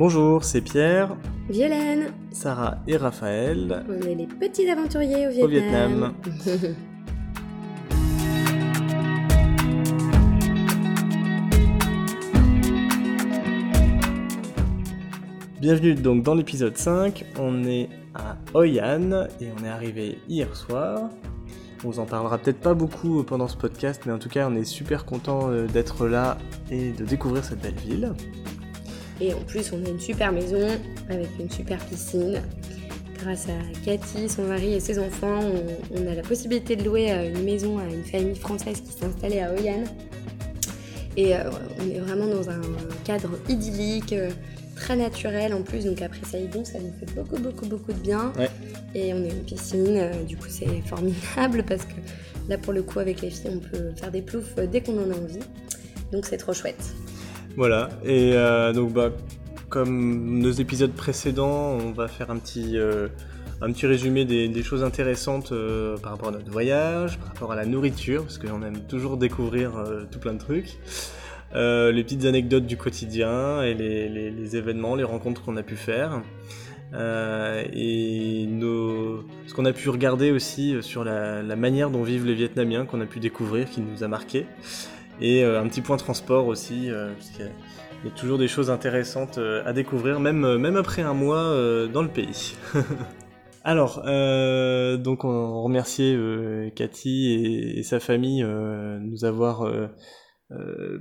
Bonjour, c'est Pierre, Violaine, Sarah et Raphaël on est les petits aventuriers au au Vietnam. Vietnam. Bienvenue donc dans l'épisode 5, on est à Hoi An et on est arrivé hier soir. On vous en parlera peut-être pas beaucoup pendant ce podcast, mais en tout cas on est super content euh, d'être là et de découvrir cette belle ville. Et en plus, on a une super maison avec une super piscine. Grâce à Cathy, son mari et ses enfants, on, on a la possibilité de louer euh, une maison à une famille française qui s'est installée à Hoi An. Et euh, on est vraiment dans un cadre idyllique, euh, très naturel en plus. Donc après Saïgon, ça nous fait beaucoup, beaucoup, beaucoup de bien. Ouais. Et on a une piscine, euh, du coup c'est formidable parce que là pour le coup avec les filles, on peut faire des ploufs dès qu'on en a envie. Donc c'est trop chouette. Voilà, et euh, donc bah, comme nos épisodes précédents, on va faire un petit, euh, résumé des, choses intéressantes euh, par rapport à notre voyage, par rapport à la nourriture, parce qu'on aime toujours découvrir tout plein de trucs. Les petites anecdotes du quotidien et les, événements, les rencontres qu'on a pu faire. Et nos... ce qu'on a pu regarder aussi sur la, la manière dont vivent les Vietnamiens, qu'on a pu découvrir, qui nous a marqué. Et euh, un petit point transport aussi, euh, parce qu'il y a- il y a toujours des choses intéressantes euh, à découvrir, même, même après un mois dans le pays. Alors, euh, donc on remerciait euh, Cathy et, et sa famille euh, de nous avoir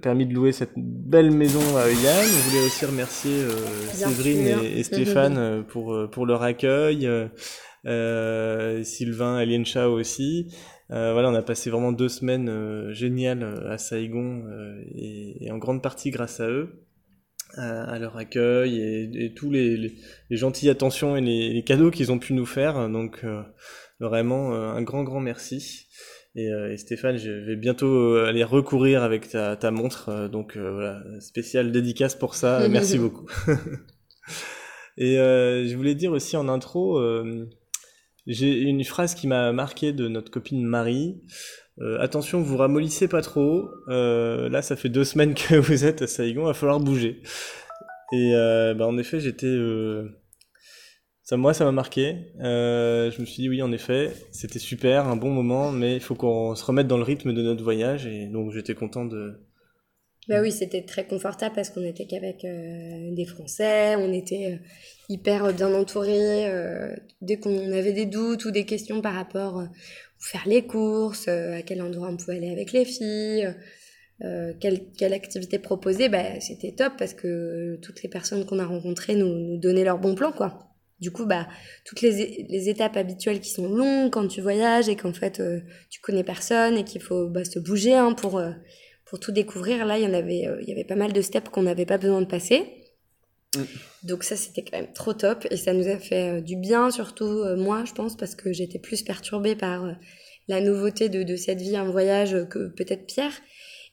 permis de louer cette belle maison à Euyan. On voulait aussi remercier Séverine et, et Stéphane pour, pour leur accueil, Sylvain et Liencha aussi. Euh, voilà, on a passé vraiment deux semaines euh, géniales euh, à Saigon euh, et, et en grande partie grâce à eux, à, à leur accueil et, et tous les, les, les gentilles attentions et les, les cadeaux qu'ils ont pu nous faire. Donc euh, vraiment euh, un grand grand merci. Et, euh, et Stéphane, je vais bientôt aller recourir avec ta, ta montre, donc euh, voilà, spécial dédicace pour ça. Merci beaucoup. et euh, je voulais dire aussi en intro, euh, j'ai une phrase qui m'a marqué de notre copine Marie. Euh, attention, vous ramollissez pas trop. Euh, là, ça fait deux semaines que vous êtes à Saigon, il va falloir bouger. Et euh, bah, en effet, j'étais. euh, moi, ça m'a marqué. Je me suis dit, oui, en effet, c'était super, un bon moment, mais il faut qu'on se remette dans le rythme de notre voyage. Et donc, j'étais content de. Bah oui, c'était très confortable parce qu'on était qu'avec euh, des Français, on était euh, hyper bien entourés. euh, dès qu'on avait des doutes ou des questions par rapport où faire les courses, à quel endroit on pouvait aller avec les filles, quelle, quelle activité proposer, bah, c'était top parce que toutes les personnes qu'on a rencontrées nous, donnaient leur bon plan, quoi. Du coup, bah, toutes les, les étapes habituelles qui sont longues quand tu voyages et qu'en fait euh, tu connais personne et qu'il faut bah, se bouger hein, pour, pour tout découvrir. Là, il y en avait, euh, il y avait pas mal de steps qu'on n'avait pas besoin de passer. Mm. Donc ça, c'était quand même trop top et ça nous a fait euh, du bien, surtout euh, moi, je pense, parce que j'étais plus perturbée par la nouveauté de, de cette vie en voyage que peut-être Pierre.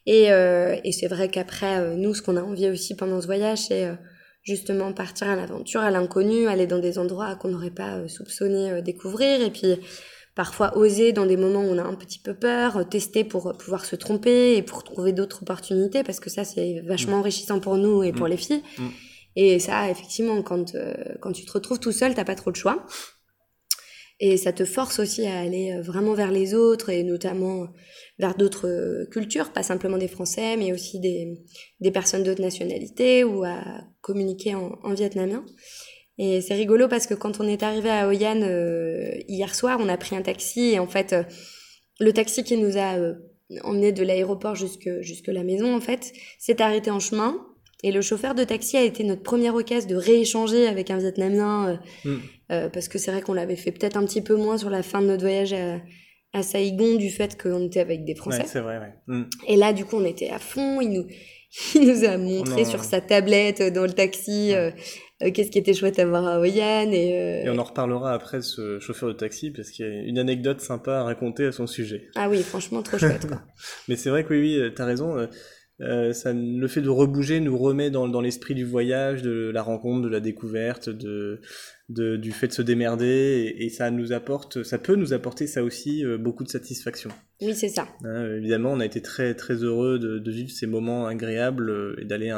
Et, et c'est vrai qu'après, nous, ce qu'on a envie aussi pendant ce voyage, c'est justement partir à l'aventure, à l'inconnu, aller dans des endroits qu'on n'aurait pas soupçonné découvrir, et puis parfois oser dans des moments où on a un petit peu peur, euh, tester pour euh, pouvoir se tromper et pour trouver d'autres opportunités, parce que ça, c'est vachement enrichissant pour nous et pour Mm. les filles. Mm. Et ça, effectivement, quand, euh, quand tu te retrouves tout seul, t'as pas trop de choix. Et ça te force aussi à aller vraiment vers les autres et notamment vers d'autres cultures, pas simplement des Français, mais aussi des, des personnes d'autres nationalités ou à communiquer en, en vietnamien. Et c'est rigolo parce que quand on est arrivé à Hoi An euh, hier soir, on a pris un taxi et en fait, euh, le taxi qui nous a euh, emmené de l'aéroport jusque, jusque la maison, en fait, s'est arrêté en chemin. Et le chauffeur de taxi a été notre première occasion de rééchanger avec un Vietnamien euh, Mm. parce que c'est vrai qu'on l'avait fait peut-être un petit peu moins sur la fin de notre voyage à, à Saigon du fait qu'on était avec des Français. Ouais, c'est vrai, ouais. Mm. Et là, du coup, on était à fond. Il nous, il nous a montré Non. sur sa tablette dans le taxi euh, qu'est-ce qui était chouette à voir à Hoi An. Et, euh, Et on en reparlera après ce chauffeur de taxi, parce qu'il y a une anecdote sympa à raconter à son sujet. Ah oui, franchement, trop chouette. Quoi. Mais c'est vrai que oui, oui, euh, t'as raison. Euh, ça, le fait de rebouger nous remet dans, dans l'esprit du voyage, de la rencontre, de la découverte, de, de du fait de se démerder, et, et, ça nous apporte, ça peut nous apporter ça aussi euh, beaucoup de satisfaction. Oui, c'est ça. Hein, évidemment, on a été très très heureux de, de vivre ces moments agréables euh, et d'aller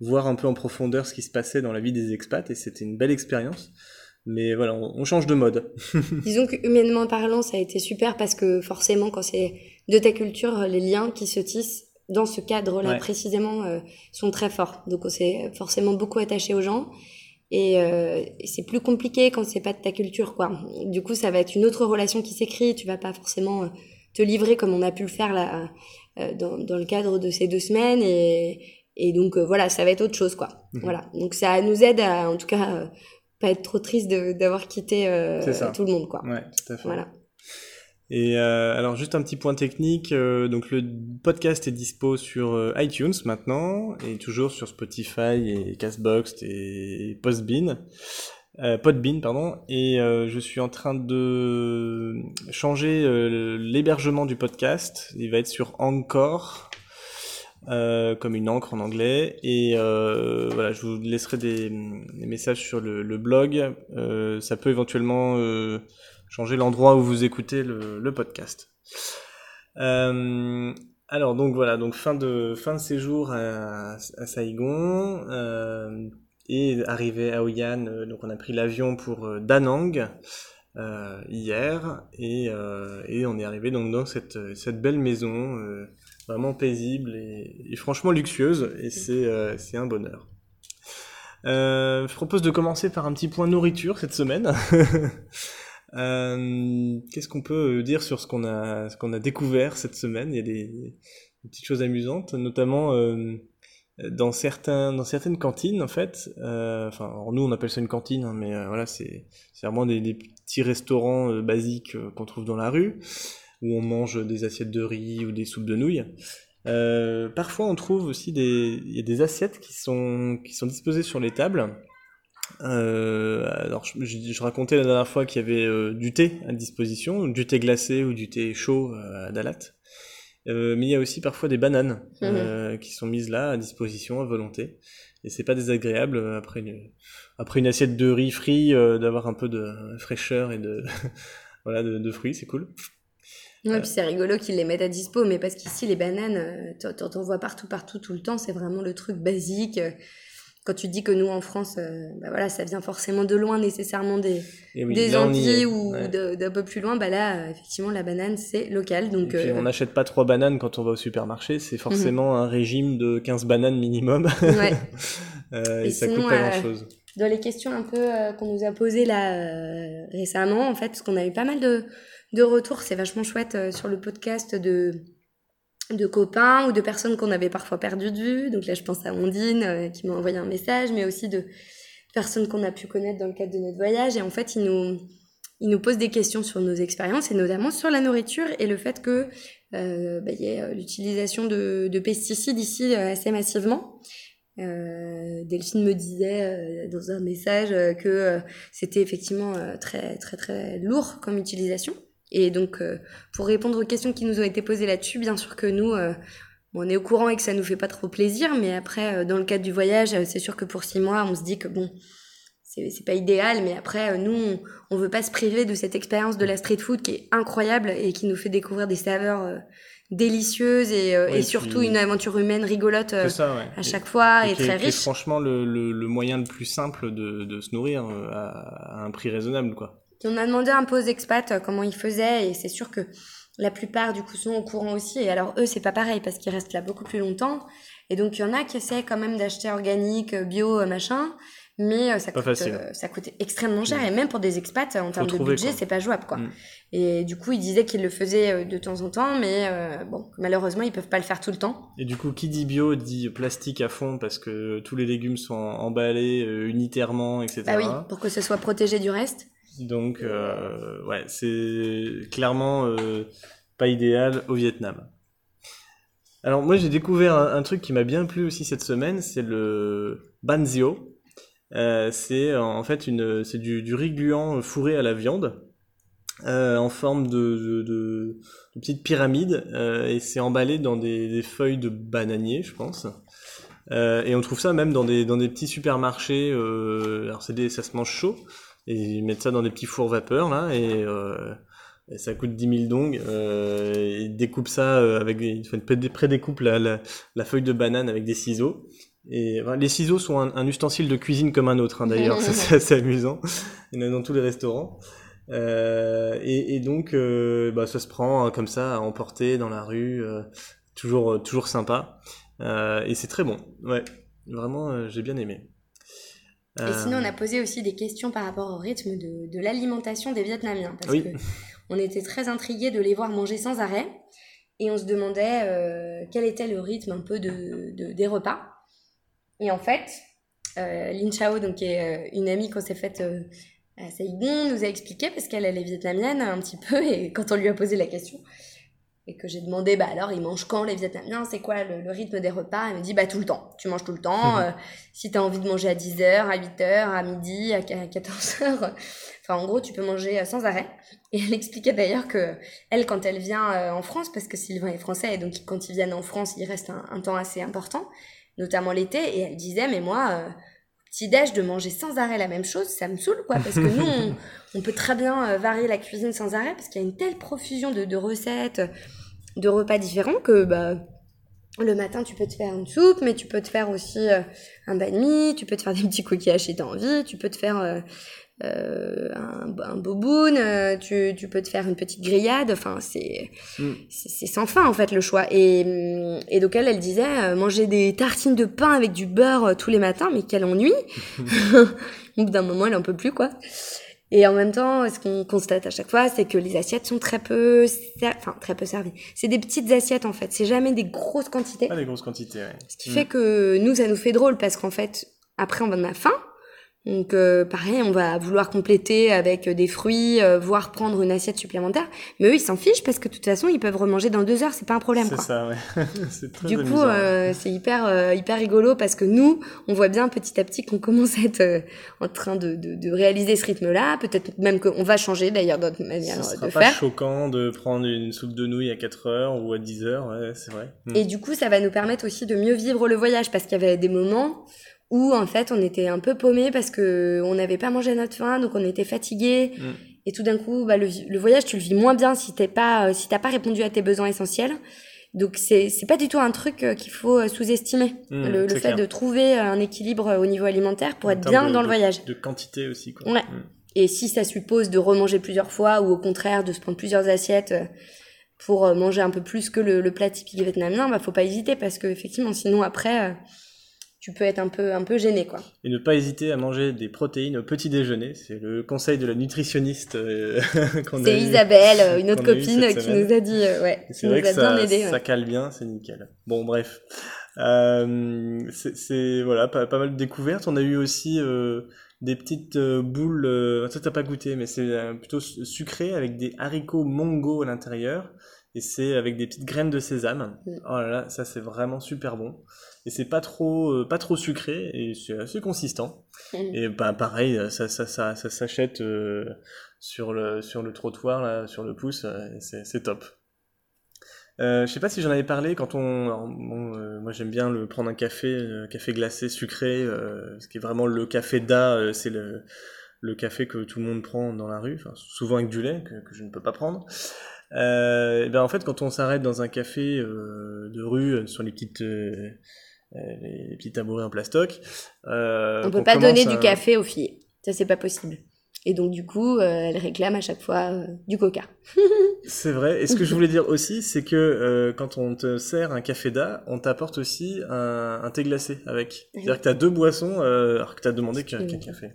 voir un peu en profondeur ce qui se passait dans la vie des expats, et c'était une belle expérience. Mais voilà, on, on change de mode. Disons que humainement parlant, ça a été super parce que forcément, quand c'est de ta culture, les liens qui se tissent dans ce cadre-là Ouais. précisément euh, sont très forts. Donc on s'est forcément beaucoup attaché aux gens et, euh, et c'est plus compliqué quand c'est pas de ta culture quoi. Du coup ça va être une autre relation qui s'écrit. Tu vas pas forcément euh, te livrer comme on a pu le faire là dans, dans le cadre de ces deux semaines et, et donc euh, voilà ça va être autre chose quoi. Mhm. Voilà donc ça nous aide à en tout cas euh, pas être trop triste d'avoir quitté tout le monde quoi. Ouais, tout à fait. Voilà. Et euh, alors juste un petit point technique, euh, donc le podcast est dispo sur euh, iTunes maintenant et toujours sur Spotify et Castbox et Postbean, euh, Podbean pardon. Et euh, je suis en train de changer l'hébergement du podcast. Il va être sur Anchor. euh, comme une encre en anglais et euh, voilà je vous laisserai des, des messages sur le, le blog Euh, ça peut éventuellement changer l'endroit où vous écoutez le, podcast. Euh, alors donc voilà, donc fin de fin de séjour à, Saigon euh, et arrivé à Hoi An, euh, donc on a pris l'avion pour Da Nang euh, hier et, et on est arrivé donc dans cette cette belle maison vraiment paisible et, et franchement luxueuse et c'est c'est un bonheur. Je propose de commencer par un petit point nourriture cette semaine. Euh, Qu'est-ce qu'on peut dire sur ce qu'on a, ce qu'on a découvert cette semaine? Il y a des, des petites choses amusantes, notamment euh, dans certains, dans certaines cantines en fait. Euh, enfin, nous on appelle ça une cantine, hein, mais euh, voilà, c'est vraiment des, des petits restaurants euh, basiques euh, qu'on trouve dans la rue où on mange des assiettes de riz ou des soupes de nouilles. Euh, parfois, on trouve aussi des, y a des assiettes qui sont, qui sont disposées sur les tables. Euh, alors, je, je- je racontais la dernière fois qu'il y avait euh, du thé à disposition, du thé glacé ou du thé chaud euh, à Dalat. Mais il y a aussi parfois des bananes euh, qui sont mises là à disposition à volonté. Et c'est pas désagréable après une, après une assiette de riz frit d'avoir un peu de fraîcheur et de voilà de, de fruits, c'est cool. Ouais, puis c'est rigolo qu'ils les mettent à dispo, mais parce qu'ici, les bananes, t'en vois partout, partout, tout le temps. C'est vraiment le truc basique. Quand tu dis que nous, en France, euh, bah voilà, ça vient forcément de loin, nécessairement des, oui, des Antilles ou Ouais. d'un peu plus loin. Bah là, euh, effectivement, la banane, c'est local. Donc, puis, euh, on n'achète pas trois bananes quand on va au supermarché, c'est forcément un régime de 15 bananes minimum. ouais. Et, Et ça sinon, coûte pas grand chose. Dans les questions un peu qu'on nous a posées là récemment, en fait, parce qu'on a eu pas mal de, de retours, c'est vachement chouette sur le podcast de, de copains ou de personnes qu'on avait parfois perdues de vue. Donc là, je pense à Ondine euh, qui m'a envoyé un message, mais aussi de personnes qu'on a pu connaître dans le cadre de notre voyage. Et en fait, ils nous, ils nous posent des questions sur nos expériences et notamment sur la nourriture et le fait que euh, bah, y euh, l'utilisation de, de pesticides ici assez massivement. Euh, Delphine me disait dans un message que c'était effectivement très très très lourd comme utilisation. Et donc, euh, pour répondre aux questions qui nous ont été posées là-dessus, bien sûr que nous, euh, on est au courant et que ça nous fait pas trop plaisir, mais après, euh, dans le cadre du voyage, euh, c'est sûr que pour six mois, on se dit que bon, c'est c'est pas idéal, mais après, euh, nous, on, on veut pas se priver de cette expérience de la street food qui est incroyable et qui nous fait découvrir des saveurs euh, délicieuses et, euh, et surtout puis- une aventure humaine rigolote euh, C'est ça, ouais. à Et- chaque fois et, très riche. franchement le, le, le moyen le plus simple de, de se nourrir à, à un prix raisonnable, quoi. On a demandé un peu aux expats euh, comment ils faisaient et c'est sûr que la plupart du coup sont au courant aussi. Et alors eux c'est pas pareil parce qu'ils restent là beaucoup plus longtemps. Et donc il y en a qui essaient quand même d'acheter organique, euh, bio, euh, machin. Mais ça, Pas coûte, facile. ça coûte extrêmement cher Mm. et même pour des expats en termes trouver, de budget c'est pas jouable quoi. Mm. Et du coup ils disaient qu'ils le faisaient de temps en temps mais euh, bon malheureusement ils peuvent pas le faire tout le temps. Et du coup, qui dit bio dit plastique à fond parce que tous les légumes sont emballés unitairement, etc. Ah oui pour que ce soit protégé du reste. Donc, euh, ouais, c'est clairement euh, pas idéal au Vietnam. Alors moi j'ai découvert un, truc qui m'a bien plu aussi cette semaine, c'est le banzio. Euh, c'est en fait une, c'est du, du riz gluant fourré à la viande. en forme de, de, petite pyramide et c'est emballé dans des, des, feuilles de bananier, je pense. et on trouve ça même dans des, dans des petits supermarchés. alors c'est ça se mange chaud et ils mettent ça dans des petits fours vapeur là et ça coûte 10 000 dong. Euh, ils découpent ça euh, avec des, ils prédécoupent la, la, la, feuille de banane avec des ciseaux. Et les ciseaux sont un, ustensile de cuisine comme un autre, hein, d'ailleurs. c'est assez amusant. Il y en a dans tous les restaurants. Euh, et, et, donc, euh, bah, ça se prend hein, comme ça à emporter dans la rue. Euh, toujours, toujours sympa. et c'est très bon. Ouais, vraiment, j'ai bien aimé. Et sinon, on a posé aussi des questions par rapport au rythme de, de l'alimentation des Vietnamiens. Parce oui. que on était très intrigués de les voir manger sans arrêt et on se demandait euh, quel était le rythme un peu de, des repas. Et en fait, euh, Lin Chao, donc, qui est euh, une amie qu'on s'est faite à Saigon, nous a expliqué, parce qu'elle est vietnamienne un petit peu, et quand on lui a posé la question, et que j'ai demandé, bah alors, ils mangent quand les Vietnamiens? C'est quoi le, rythme des repas? Elle me dit, bah tout le temps. Tu manges tout le temps. Mhm. si tu as envie de manger à 10h, à 8h, à midi, à 14h, en gros, tu peux manger euh, sans arrêt. Et elle expliquait d'ailleurs que elle, quand elle vient euh, en France, parce que Sylvain est français, et donc quand ils viennent en France, il reste un, temps assez important, notamment l'été. Et elle disait, mais moi, euh, petit déj de manger sans arrêt la même chose, ça me saoule, quoi. Parce que nous, on, peut très bien varier la cuisine sans arrêt, parce qu'il y a une telle profusion de, recettes, de repas différents que, bah, le matin, tu peux te faire une soupe, mais tu peux te faire aussi un banh mi, tu peux te faire des petits coquillages si t'as envie, tu peux te faire euh, un, un boboon, euh, tu, tu peux te faire une petite grillade. Enfin, c'est mm. c'est sans fin en fait le choix. Et, et donc elle, elle disait euh, manger des tartines de pain avec du beurre tous les matins, mais quel ennui. Au bout d'un moment, elle en peut plus quoi. Et en même temps, ce qu'on constate à chaque fois, c'est que les assiettes sont très peu, enfin très peu servies. C'est des petites assiettes en fait. C'est jamais des grosses quantités. Pas des grosses quantités. Ouais. Ce qui fait que nous, ça nous fait drôle parce qu'en fait, après, on va a faim. Donc euh, pareil, on va vouloir compléter avec des fruits, euh, voire prendre une assiette supplémentaire. Mais eux, ils s'en fichent parce que de toute façon, ils peuvent remanger dans deux heures, c'est pas un problème. C'est ça, ouais. c'est très Du coup, euh, c'est hyper euh, hyper rigolo parce que nous, on voit bien petit à petit qu'on commence à être en train de, de, de, réaliser ce rythme-là. Peut-être même qu'on va changer d'ailleurs notre manière de faire. C'est pas choquant de prendre une soupe de nouilles à 4 heures ou à 10 heures, ouais, c'est vrai. Mm. Et du coup, ça va nous permettre aussi de mieux vivre le voyage parce qu'il y avait des moments où en fait on était un peu paumé parce que on n'avait pas mangé à notre faim, donc on était fatigué. Mm. Et tout d'un coup, bah, le, le, voyage, tu le vis moins bien si t'es pas, euh, si t'as pas répondu à tes besoins essentiels. Donc c'est c'est pas du tout un truc euh, qu'il faut euh, sous-estimer. Mm, le, le fait de trouver un équilibre au niveau alimentaire pour être bien dans le voyage. De quantité aussi. Quoi. Ouais. Mm. Et si ça suppose de remanger plusieurs fois ou au contraire de se prendre plusieurs assiettes pour manger un peu plus que le, le plat typique vietnamien, bah faut pas hésiter parce que effectivement sinon après tu peux être un peu, un peu gêné, quoi. Et ne pas hésiter à manger des protéines au petit déjeuner. C'est le conseil de la nutritionniste euh, qu'on a C'est Isabelle, euh, une autre copine, qui nous a dit, euh, ouais. C'est vrai que ça, ça cale bien, c'est nickel. Bon, bref. Euh, c'est, voilà, pas, pas, mal de découvertes. On a eu aussi des petites boules, ça t'as pas goûté, mais c'est plutôt sucré avec des haricots mongo à l'intérieur. Et c'est avec des petites graines de sésame. Mm. Oh là là, ça c'est vraiment super bon et c'est pas trop euh, pas trop sucré et c'est assez consistant mmh. et bah pareil ça ça ça, ça s'achète euh, sur le sur le trottoir là sur le pouce euh, c'est top euh, je sais pas si j'en avais parlé quand on, bon, moi j'aime bien le prendre un café café glacé sucré ce qui est vraiment le café d'A c'est le le café que tout le monde prend dans la rue, enfin, souvent avec du lait que, que je ne peux pas prendre. Euh, et ben en fait, quand on s'arrête dans un café euh, de rue sur les petites euh, les petits tabourets en plastoc. Euh, on peut pas donner du café aux filles, ça c'est pas possible. Et donc du coup, euh, elle réclame à chaque fois euh, du coca. c'est vrai. Et ce que je voulais dire aussi, c'est que euh, quand on te sert un café d'A, on t'apporte aussi un, un, thé glacé avec. C'est-à-dire que tu as deux boissons alors que tu as demandé qu'un café.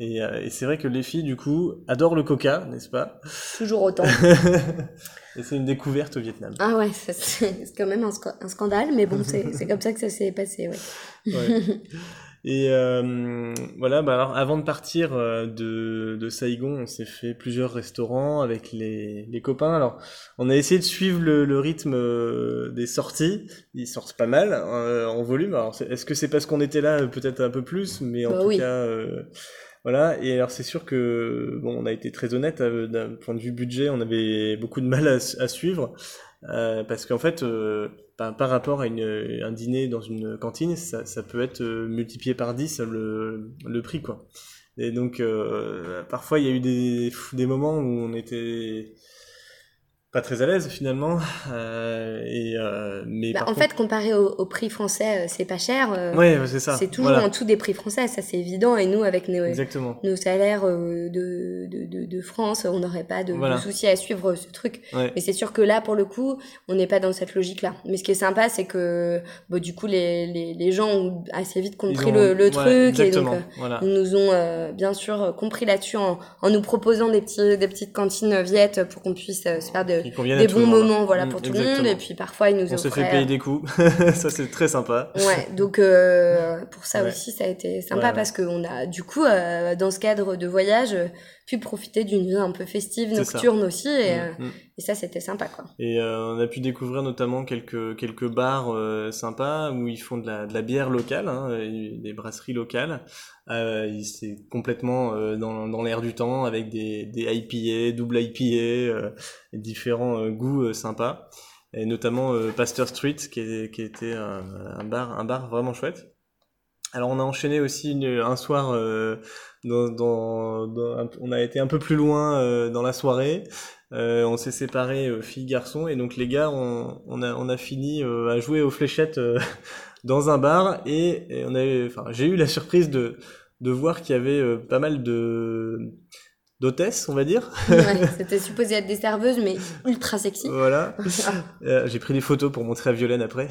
Et, et c'est vrai que les filles, du coup, adorent le coca, n'est-ce pas? Toujours autant. Et c'est une découverte au Vietnam. Ah ouais, c'est quand même un, scandale, mais bon, c'est comme ça que ça s'est passé, ouais. ouais. Et euh, voilà, bah alors avant de partir euh, de, de Saigon, on s'est fait plusieurs restaurants avec les, les copains. Alors, on a essayé de suivre le, le rythme euh, des sorties. Ils sortent pas mal euh, en volume. Alors, est-ce que c'est parce qu'on était là peut-être un peu plus, mais en bah tout cas, Voilà, et alors c'est sûr que bon, on a été très honnête euh, d'un point de vue budget, on avait beaucoup de mal à, suivre euh, parce qu'en fait, euh, par, par, rapport à une, un dîner dans une cantine, ça, ça peut être euh, multiplié par 10 le, le prix quoi. Et donc euh, parfois il y a eu des, des moments où on était pas très à l'aise finalement. Euh, et, euh, mais bah, en contre... fait, comparé au, au, prix français, euh, c'est pas cher. Euh, ouais, c'est ça. C'est toujours voilà. en dessous des prix français, ça c'est évident. Et nous, avec nos, nos salaires euh, de, de, de, de, France, on n'aurait pas de, voilà. souci à suivre ce truc. Ouais. Mais c'est sûr que là, pour le coup, on n'est pas dans cette logique-là. Mais ce qui est sympa, c'est que bon, du coup, les, les, les, gens ont assez vite compris ont... le, le ouais, truc. Et donc, voilà. ils nous ont bien sûr compris là-dessus en, en, nous proposant des, petits, des petites cantines viettes pour qu'on puisse se faire de des bons moments voilà pour tout Exactement. le monde et puis parfois ils nous on se fait payer des coups ça c'est très sympa ouais donc euh, pour ça ouais. aussi ça a été sympa ouais, parce qu'on a du coup euh, dans ce cadre de voyage pu profiter d'une vie un peu festive nocturne aussi et, mmh, mmh. et ça c'était sympa quoi et euh, on a pu découvrir notamment quelques quelques bars euh, sympas où ils font de la, de la bière locale hein, des brasseries locales euh, c'est complètement euh, dans, dans l'air du temps avec des, des IPA, double IPA, euh, différents euh, goûts euh, sympas. Et notamment euh, Pasteur Street qui, est, qui était un, un, bar, un bar vraiment chouette. Alors on a enchaîné aussi une, un soir, dans, dans, dans, on a été un peu plus loin dans la soirée. on s'est séparés filles garçons et donc les gars on, on, a, on a fini à jouer aux fléchettes dans un bar et, et on avait, enfin j'ai eu la surprise de de voir qu'il y avait euh, pas mal de d'hôtesses, on va dire. Ouais, c'était supposé être des serveuses, mais ultra sexy. Voilà. euh, J'ai pris des photos pour montrer à Violaine après.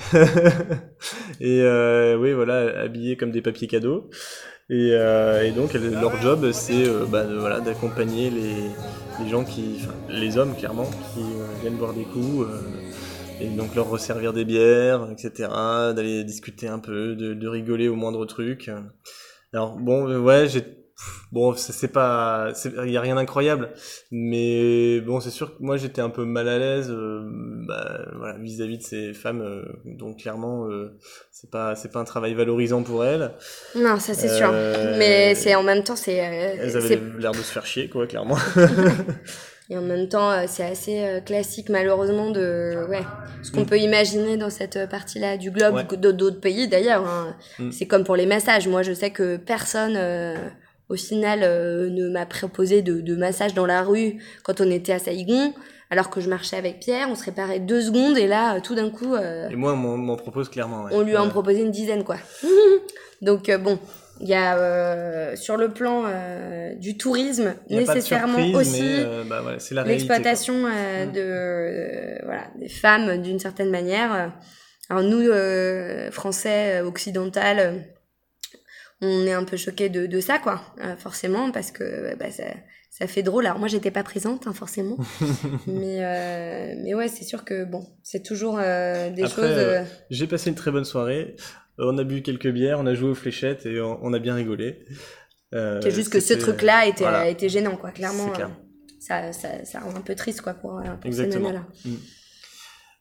et euh, oui, voilà, habillées comme des papiers cadeaux. Et, euh, et donc, leur job, c'est euh, bah, voilà, d'accompagner les, gens qui, les hommes clairement, qui euh, viennent boire des coups. Euh, et donc leur resservir des bières, etc. D'aller discuter un peu, de, de rigoler au moindre truc. Alors bon, ouais, j'ai bon, c'est pas, il y a rien d'incroyable, mais bon, c'est sûr que moi j'étais un peu mal à l'aise, euh, bah, voilà, vis-à-vis -vis de ces femmes, euh, donc clairement, euh, c'est pas, c'est pas un travail valorisant pour elles. Non, ça c'est sûr, mais c'est en même temps, c'est. elles avaient l'air de se faire chier, quoi, clairement. Et en même temps, euh, c'est assez euh, classique malheureusement de ouais, ce qu'on mm. peut imaginer dans cette partie-là du globe ouais. d'autres pays d'ailleurs. Hein. Mm. C'est comme pour les massages. Moi, je sais que personne euh, au final euh, ne m'a proposé de, de massage dans la rue quand on était à Saïgon. Alors que je marchais avec Pierre, on se réparait deux secondes et là, tout d'un coup. et moi, on m'en propose clairement. Ouais. On lui en proposait une dizaine, quoi. Donc bon, il y a euh, sur le plan euh, du tourisme nécessairement aussi euh, bah, l'exploitation euh, mmh. de euh, voilà des femmes d'une certaine manière. Alors nous français occidental, on est un peu choqués de, de ça quoi, forcément parce que bah, ça, ça fait drôle. Alors moi j'étais pas présente hein, forcément, mais mais ouais c'est sûr que bon c'est toujours des Après, choses. J'ai passé une très bonne soirée on a bu quelques bières, on a joué aux fléchettes et on, on a bien rigolé. Euh, c'est juste que ce truc-là était, voilà. était gênant, quoi. Clairement, euh, ça, ça, ça, rend un peu triste, quoi, pour, pour Exactement. là.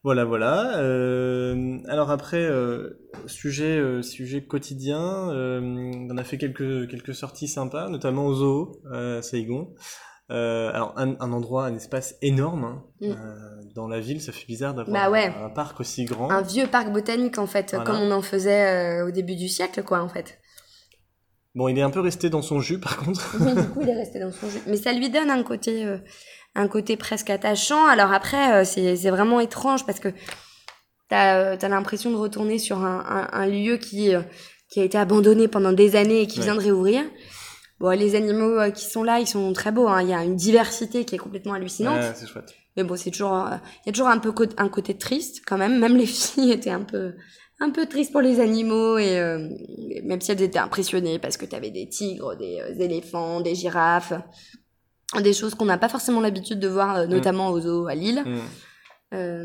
Voilà, voilà. Euh, alors après, euh, sujet, euh, sujet quotidien, on a fait quelques, quelques sorties sympas, notamment au zoo à Saigon. Alors un, un, endroit, un espace énorme hein. mm. dans la ville, ça fait bizarre d'avoir bah ouais. un, un, parc aussi grand. Un vieux parc botanique en fait, voilà. comme on en faisait au début du siècle, quoi, en fait. Bon, il est un peu resté dans son jus, par contre. oui, du coup, il est resté dans son jus, mais ça lui donne un côté, un côté presque attachant. Alors après, euh, c'est vraiment étrange parce que t'as as, l'impression de retourner sur un, un lieu qui qui a été abandonné pendant des années et qui ouais. vient de réouvrir. Bon, les animaux euh, qui sont là, ils sont très beaux. Hein. Il y a une diversité qui est complètement hallucinante. Ouais, c'est chouette. Mais bon, c'est toujours, euh, il y a toujours un peu un côté triste quand même. Même les filles étaient un peu, un peu tristes pour les animaux et euh, même si elles étaient impressionnées parce que tu avais des tigres, des euh, éléphants, des girafes, des choses qu'on n'a pas forcément l'habitude de voir, mm. notamment mm. aux zoos à Lille. Mm. Euh,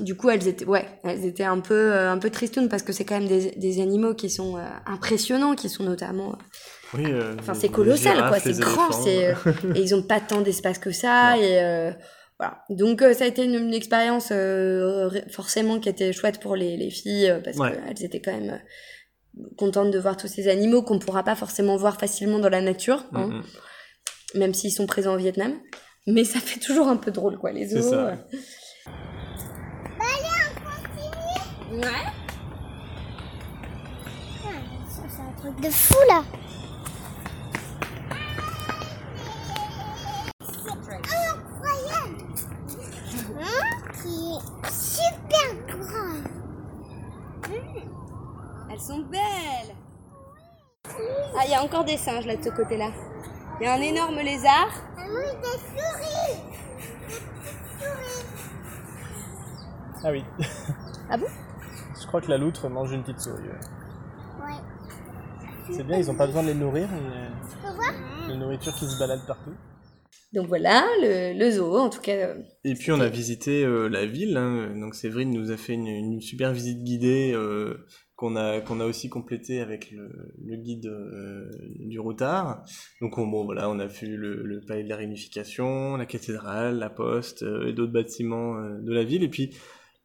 du coup, elles étaient, ouais, elles étaient un peu, un peu tristounes parce que c'est quand même des, des animaux qui sont impressionnants, qui sont notamment oui, euh, enfin, c'est colossal, girafes, quoi. C'est grand. C'est euh, et ils ont pas tant d'espace que ça. Et euh, voilà. Donc euh, ça a été une, une expérience euh, forcément qui était chouette pour les, les filles parce ouais. qu'elles étaient quand même contente de voir tous ces animaux qu'on pourra pas forcément voir facilement dans la nature, hein, Mhm. Même s'ils sont présents au Vietnam. Mais ça fait toujours un peu drôle, quoi, les C'est zoos. ça. euh. Ouais. Ça, c'est un truc de fou là. C'est incroyable. Hein, qui est super grand. Elles sont belles. Ah, il y a encore des singes là de ce côté-là. Il y a un énorme lézard. Ah oui, des souris. Des petites souris. Ah oui. Ah bon? Je crois que la loutre mange une petite souris. ouais. Ouais. C'est bien, ils n'ont pas besoin de les nourrir. Tu peux voir? La nourriture qui se balade partout. Donc voilà, le, le zoo, en tout cas. euh, Et puis on a visité euh, la ville. hein. Donc Séverine nous a fait une, une super visite guidée euh, qu'on a qu'on a aussi complétée avec le, le guide euh, du routard. Donc on, bon voilà, on a vu le, le palais de la réunification, la cathédrale, la poste euh, et d'autres bâtiments euh, de la ville. Et puis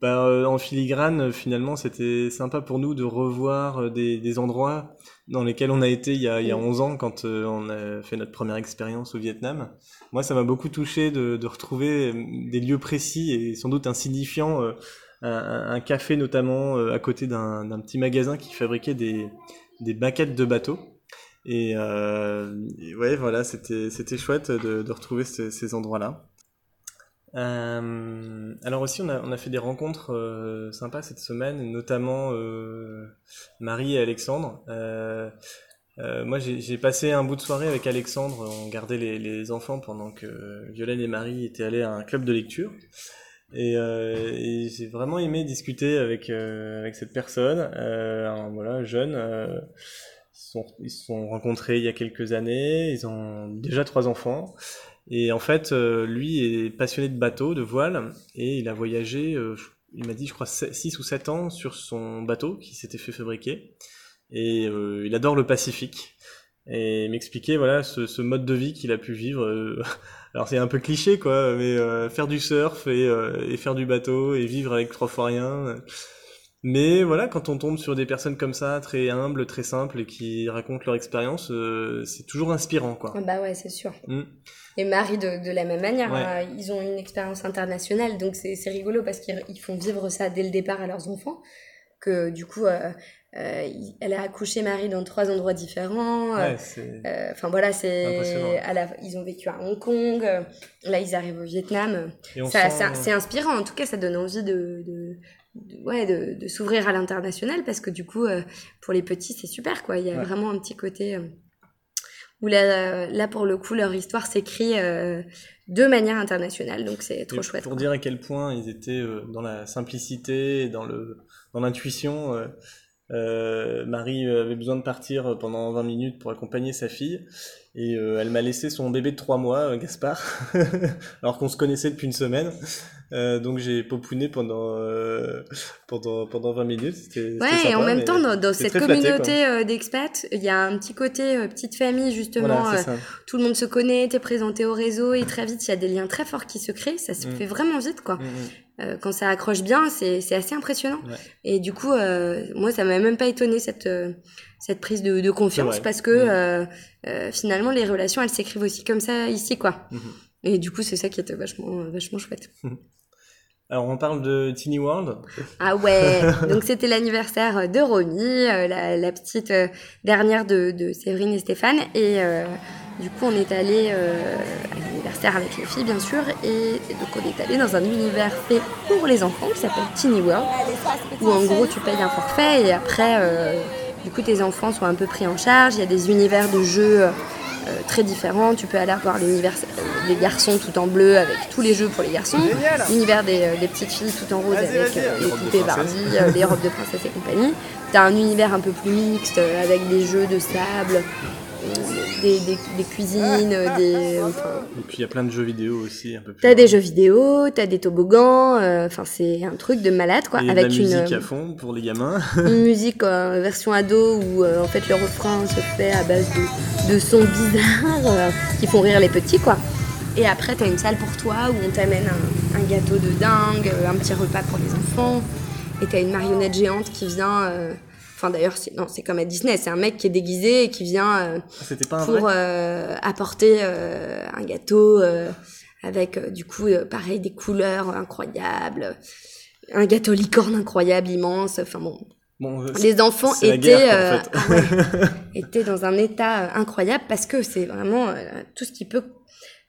bah, euh, en filigrane, finalement, c'était sympa pour nous de revoir euh, des, des endroits dans lesquels on a été il y a, il y a 11 ans quand euh, on a fait notre première expérience au Vietnam. Moi, ça m'a beaucoup touché de, de retrouver des lieux précis et sans doute insignifiants. Un, café notamment euh, à côté d'un petit magasin qui fabriquait des, des de bateaux. Et, euh, et ouais, voilà, c'était chouette de, retrouver ces, endroits-là. Euh, alors aussi, on a, on a fait des rencontres sympas cette semaine, notamment Marie et Alexandre. Moi, j'ai passé un bout de soirée avec Alexandre. On gardait les, les enfants pendant que Violaine et Marie étaient allés à un club de lecture. Et, euh, et j'ai vraiment aimé discuter avec, euh, avec cette personne, euh, un, voilà, jeune. ils, se sont, ils sont rencontrés il y a quelques années. Ils ont déjà trois enfants. Et en fait, lui est passionné de bateau, de voile, et il a voyagé, il m'a dit, je crois, 6 ou 7 ans sur son bateau qui s'était fait fabriquer. Et il adore le Pacifique. Et il m'expliquait, voilà, ce, ce mode de vie qu'il a pu vivre. euh, alors c'est un peu cliché, quoi, mais euh, faire du surf et, euh, et faire du bateau et vivre avec trois fois rien. euh. Mais voilà, quand on tombe sur des personnes comme ça, très humbles, très simples, et qui racontent leur expérience, euh, c'est toujours inspirant, quoi. Ah Bah ouais, c'est sûr. Mm. Et Marie, de, de la même manière, Ouais. hein, ils ont une expérience internationale, donc c'est c'est rigolo parce qu'ils ils font vivre ça dès le départ à leurs enfants. Que du coup, euh, elle a accouché Marie dans trois endroits différents. Ouais, euh, Enfin voilà, c'est la, ils ont vécu à Hong Kong. là, ils arrivent au Vietnam. Ça, sent- ça- c'est inspirant. En tout cas, ça donne envie de, de, de- ouais, de, de s'ouvrir à l'international parce que du coup, euh, pour les petits, c'est super quoi. Il y a Ouais. vraiment un petit côté où là, là, pour le coup, leur histoire s'écrit de manière internationale. Donc c'est trop Et chouette. Pour quoi. dire à quel point ils étaient dans la simplicité dans le dans l'intuition. Euh, Marie avait besoin de partir pendant 20 minutes pour accompagner sa fille et euh, elle m'a laissé son bébé de 3 mois, euh, Gaspard, alors qu'on se connaissait depuis une semaine. Euh, donc j'ai popouné pendant, euh, pendant, pendant 20 minutes. C'était, Ouais, et en même temps, dans, dans cette communauté euh, d'expats, il y a un petit côté euh, petite famille, justement. Voilà, tout le monde se connaît, t'es présenté au réseau, et très vite, il y a des liens très forts qui se créent. Ça se Mm. fait vraiment vite, quoi. Mm, mm. Euh, quand ça accroche bien, c'est c'est assez impressionnant. Ouais. Et du coup, euh, moi, ça m'a même pas étonné cette euh, cette prise de, de confiance parce que Mm. euh, euh, finalement, les relations, elles s'écrivent aussi comme ça ici, quoi. Mhm. Et du coup, c'est ça qui était vachement euh, vachement chouette. Alors on parle de Teeny World. Ah ouais, donc c'était l'anniversaire de Romy, euh, la, la petite euh, dernière de, de Séverine et Stéphane. Et euh, du coup, on est allé euh, à l'anniversaire avec les filles, bien sûr. Et, et donc, on est allé dans un univers fait pour les enfants qui s'appelle Teeny World, où en gros, tu payes un forfait et après, euh, du coup, tes enfants sont un peu pris en charge. Il y a des univers de jeux. euh, euh, très différents, tu peux aller voir l'univers euh, des garçons tout en bleu avec tous les jeux pour les garçons, l'univers des, des petites filles tout en rose avec euh, Les poupées. Barbie, les robes de princesse et compagnie. T'as un univers un peu plus mixte avec des jeux de sable, des, des, des cuisines, des. Enfin, Et puis il y a plein de jeux vidéo aussi un peu plus. t'as des jeux vidéo, t'as des toboggans, euh, enfin c'est un truc de malade quoi, Et avec de la musique euh, à fond pour les gamins. une musique euh, version ado où euh, en fait le refrain se fait à base de, de sons bizarres qui font rire les petits quoi. Et après t'as une salle pour toi où on t'amène un, un gâteau de dingue, un petit repas pour les enfants. Et t'as une marionnette géante qui vient Enfin d'ailleurs, c'est non, c'est comme à Disney, c'est un mec qui est déguisé et qui vient euh, Ah, pas pour euh, apporter euh, un gâteau euh, avec euh, du coup euh, pareil des couleurs incroyables, un gâteau licorne incroyable, immense. Enfin bon, Bon, les enfants étaient guerre, quoi, euh, en fait. ah ouais, étaient dans un état incroyable parce que c'est vraiment tout ce qui peut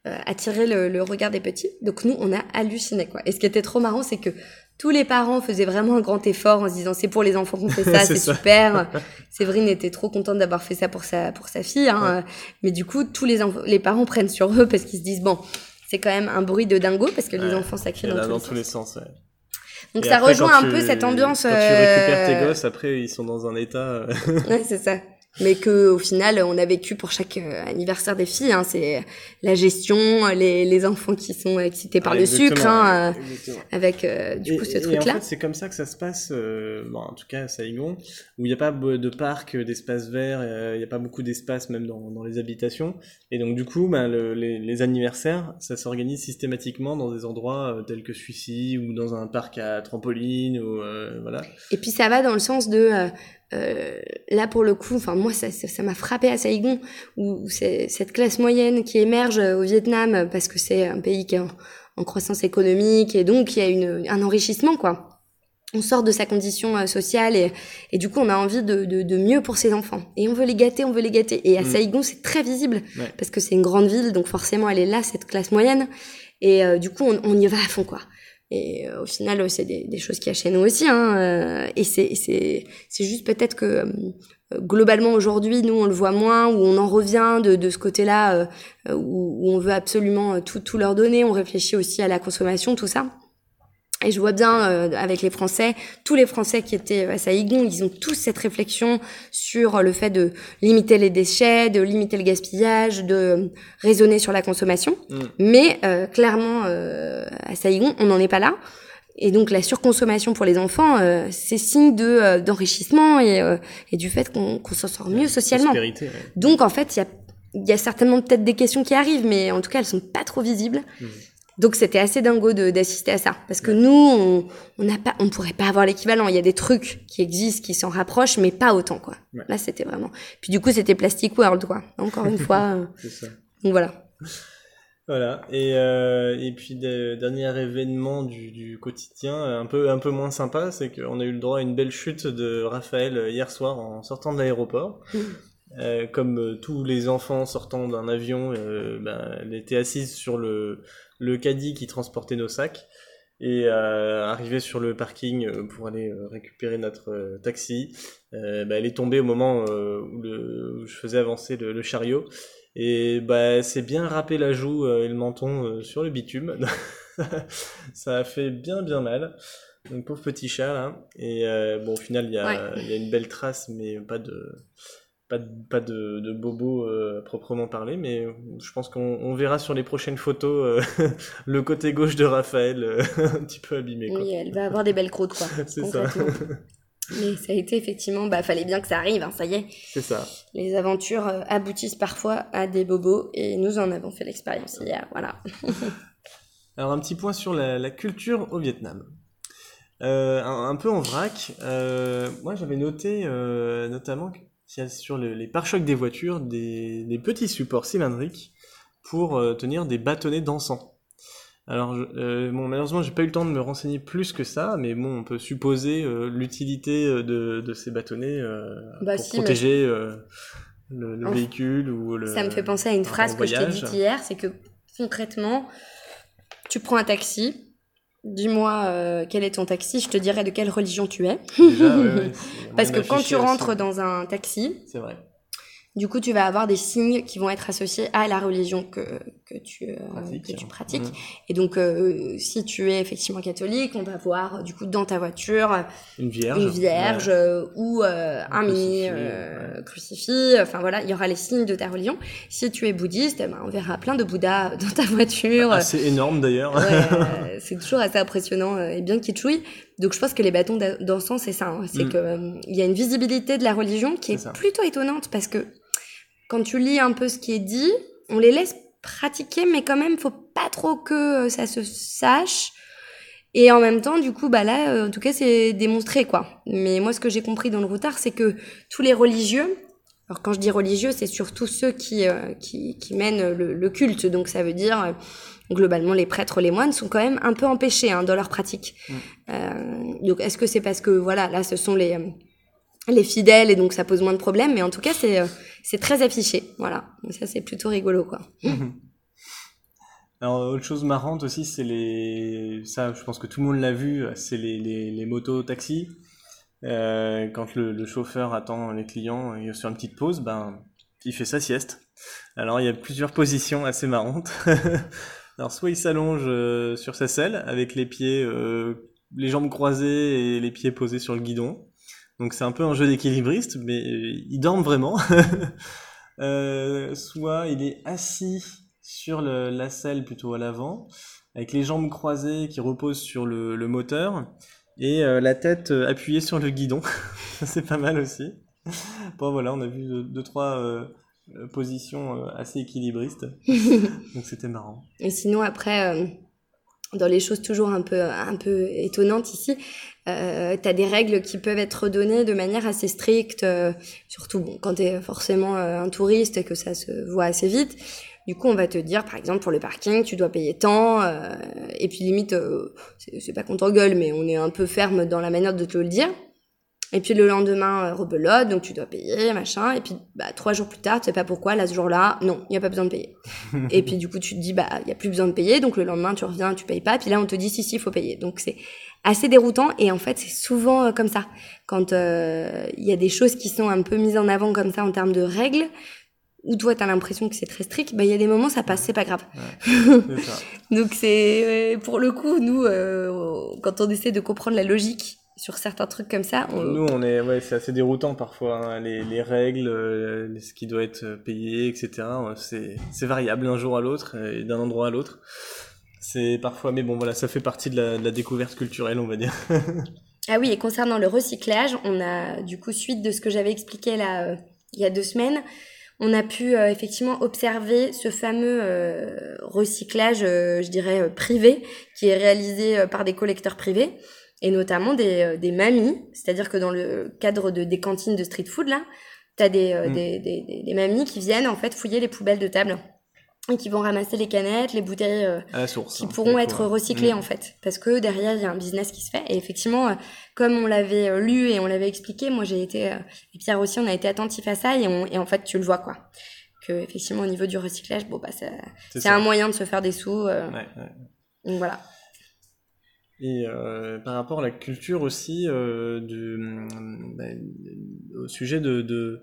attirer le, le regard des petits. Donc nous, on a halluciné quoi. Et ce qui était trop marrant, c'est que tous les parents faisaient vraiment un grand effort en se disant c'est pour les enfants qu'on fait ça, C'est super. Séverine était trop contente d'avoir fait ça pour sa pour sa fille, hein. mais du coup tous les enfants, les parents prennent sur eux parce qu'ils se disent bon. C'est quand même un bruit de dingo parce que les enfants ça crie dans, a tous, dans les tous sens. les sens. ouais. Donc Et ça après, rejoint un peu cette ambiance. Quand tu récupères tes euh, gosses, après, ils sont dans un état. euh, Ouais, c'est ça. Mais que au final, on a vécu pour chaque euh, anniversaire des filles. Hein, c'est la gestion, les, les enfants qui sont excités par Ouais, le sucre, hein, euh, avec euh, du Et- coup ce truc-là. en fait, c'est comme ça que ça se passe, euh, bon, en tout cas à Saigon, où il n'y a pas de parc, euh, d'espace vert, euh, il n'y a pas beaucoup d'espace même dans, dans les habitations. Et donc du coup, le- les, les anniversaires, ça s'organise systématiquement dans des endroits euh, tels que celui-ci, ou dans un parc à trampoline, ou euh, voilà. Et puis ça va dans le sens de euh, là pour le coup, enfin moi ça ça ça m'a frappé à Saigon où, c'est cette classe moyenne qui émerge euh, au Vietnam euh, parce que c'est un pays qui est en, en croissance économique et donc il y a une, un enrichissement quoi. On sort de sa condition sociale et, et du coup on a envie de, de, de mieux pour ses enfants et on veut les gâter, on veut les gâter. Et à Mm. Saigon c'est très visible Ouais. parce que c'est une grande ville donc forcément elle est là cette classe moyenne et euh, du coup on, on y va à fond quoi. Et euh, au final, euh, c'est des, des choses qu'il y aussi. Hein, euh, et c'est c'est c'est juste peut-être que globalement aujourd'hui, nous on le voit moins, où on en revient de, de ce côté-là, où, où on veut absolument tout tout leur donner. On réfléchit aussi à la consommation, tout ça. Et je vois bien euh, avec les Français, tous les Français qui étaient à Saigon, ils ont tous cette réflexion sur le fait de limiter les déchets, de limiter le gaspillage, de raisonner sur la consommation. Mm. Mais euh, clairement, euh, à Saigon, on n'en est pas là. Et donc la surconsommation pour les enfants, euh, c'est signe de euh, d'enrichissement et, euh, et du fait qu'on s'en sort mieux socialement. Ouais. Donc en fait, il y a, y a certainement peut-être des questions qui arrivent, mais en tout cas, elles sont pas trop visibles. Mhm. Donc c'était assez dingo d'assister à ça, parce que nous, on on n'a pas, on pourrait pas avoir l'équivalent. Il y a des trucs qui existent, qui s'en rapprochent, mais pas autant quoi. Ouais. Là, c'était vraiment. Puis du coup, c'était Plastic World quoi. Encore une fois. euh, C'est ça. donc voilà. Voilà. Et, euh, et puis, de- dernier événement du, du quotidien, euh, un peu, un peu moins sympa, c'est qu'on a eu le droit à une belle chute de Raphaël hier soir en sortant de l'aéroport. Euh, comme euh, tous les enfants sortant d'un avion, euh, ben, elle était assise sur le, le caddie qui transportait nos sacs. Et euh, arrivée sur le parking pour aller récupérer notre taxi, ben, elle est tombée au moment où, le, où je faisais avancer le, le chariot. Et bah, c'est bien râpé la joue et le menton sur le bitume. ça a fait bien bien mal. Donc pauvre petit chat là. Et bon au final il y a, Ouais. il y a une belle trace mais pas de pas de, pas de, de bobo euh, proprement parler. Mais je pense qu'on on verra sur les prochaines photos euh, le côté gauche de Raphaël euh, un petit peu abîmé. Quoi. Oui, elle va avoir des belles croûtes quoi. c'est ça. Mais ça a été effectivement, bah fallait bien que ça arrive, hein, ça y est. c'est ça. Les aventures aboutissent parfois à des bobos et nous en avons fait l'expérience hier, voilà. Alors un petit point sur la, la culture au Vietnam. Un, un peu en vrac, moi j'avais noté notamment a sur le- les pare-chocs des voitures des, des petits supports cylindriques pour euh, tenir des bâtonnets d'encens. Alors je- euh, bon, malheureusement j'ai pas eu le temps de me renseigner plus que ça, mais bon on peut supposer euh, l'utilité euh, de, de ces bâtonnets Bah pour si, protéger le, véhicule ou le. ça me fait penser à une phrase que je t'ai dite hier, c'est que concrètement, tu prends un taxi, dis-moi euh, quel est ton taxi, je te dirai de quelle religion tu es. Déjà, ouais, ouais, c'est Parce que quand tu rentres dans un taxi, C'est vrai. Du coup tu vas avoir des signes qui vont être associés à la religion que, que, tu, euh, que tu pratiques. Mhm. Et donc euh, si tu es effectivement catholique, on va voir du coup dans ta voiture Une vierge. une vierge Ouais. euh, ou euh, un mini crucifix, euh, crucifix. Enfin voilà, il y aura les signes de ta religion. Si tu es bouddhiste, eh ben, on verra plein de Bouddhas dans ta voiture. Assez énorme d'ailleurs. Ouais, c'est toujours assez impressionnant et bien kitschouille. Donc je pense que les bâtons d'a- d'encens, c'est ça. hein. C'est Mm. que euh, il y a une visibilité de la religion qui est, C'est plutôt étonnante parce que quand tu lis un peu ce qui est dit, on les laisse pratiquer, mais quand même, faut pas trop que euh, ça se sache. Et en même temps, du coup, bah là, euh, en tout cas, c'est démontré, quoi. Mais moi, ce que j'ai compris dans le routard, c'est que tous les religieux, alors quand je dis religieux, c'est surtout ceux qui, euh, qui, qui, mènent le, le, culte. Donc ça veut dire, euh, globalement, les prêtres, les moines sont quand même un peu empêchés hein, dans leur pratique. Euh, donc est-ce que c'est parce que, voilà, là, ce sont les, les fidèles et donc ça pose moins de problèmes, mais en tout cas, c'est c'est très affiché. Voilà. Donc ça, c'est plutôt rigolo, quoi. Mm-hmm. Alors, autre chose marrante aussi, c'est les. Ça, je pense que tout le monde l'a vu, c'est les, les, les motos taxis. Euh, quand le, le, chauffeur attend les clients et sur une petite pause, ben, il fait sa sieste. Alors, il y a plusieurs positions assez marrantes. Alors, soit il s'allonge euh, sur sa selle avec les pieds, euh, les jambes croisées et les pieds posés sur le guidon. Donc, c'est un peu un jeu d'équilibriste, mais il dorme vraiment. soit il est assis sur le, la selle plutôt à l'avant, avec les jambes croisées qui reposent sur le, le moteur et euh, la tête euh, appuyée sur le guidon. c'est pas mal aussi. Bon voilà, on a vu deux, deux trois euh, positions assez équilibristes, donc c'était marrant. Et sinon après, dans les choses toujours un peu un peu étonnantes ici, euh, tu as des règles qui peuvent être données de manière assez stricte, surtout bon, quand tu es forcément un touriste et que ça se voit assez vite. Du coup, on va te dire, par exemple, pour le parking, tu dois payer tant. Euh, et puis limite, euh, c'est pas qu'on t'engueule, mais on est un peu ferme dans la manière de te le dire. Et puis le lendemain, euh, rebelote, donc tu dois payer, machin. Et puis bah, trois jours plus tard, tu sais pas pourquoi, là ce jour-là, non, il n'y a pas besoin de payer. et puis du coup, tu te dis, bah, il n'y a plus besoin de payer. Donc le lendemain, tu reviens, tu payes pas. Puis là, on te dit, si, si, il faut payer. Donc c'est assez déroutant. Et en fait, c'est souvent euh, comme ça. Quand il y a des choses qui sont un peu mises en avant comme ça en termes de règles, où toi, tu as l'impression que c'est très strict, bah, il y a des moments, ça passe, c'est pas grave. Ouais, ça. Donc, c'est, pour le coup, nous, euh, quand on essaie de comprendre la logique sur certains trucs comme ça. On... Nous, on est, ouais, c'est assez déroutant parfois, hein, les, les, règles, euh, ce qui doit être payé, etc. C'est, c'est variable d'un jour à l'autre et d'un endroit à l'autre. C'est parfois, mais bon, voilà, ça fait partie de la, de la découverte culturelle, on va dire. ah oui, et concernant le recyclage, on a, du coup, suite de ce que j'avais expliqué là, euh, il y a deux semaines, on a pu euh, effectivement observer ce fameux euh, recyclage, je dirais, privé, qui est réalisé par des collecteurs privés, et notamment des, des mamies, c'est-à-dire que dans le cadre de, des cantines de street food, là, tu as des, mmh. des, des, des, mamies qui viennent en fait fouiller les poubelles de table et qui vont ramasser les canettes, les bouteilles euh, source, qui hein, pourront être recyclées mmh. en fait, parce que derrière il y a un business qui se fait. Et effectivement, euh, comme on l'avait euh, lu et on l'avait expliqué, moi j'ai été et Pierre aussi, on a été attentif à ça et, on, et en fait tu le vois quoi, que effectivement au niveau du recyclage, bon bah c'est un moyen de se faire des sous. Ouais, ouais. Donc voilà. Et euh, par rapport à la culture aussi, euh, du, bah, au sujet de, de,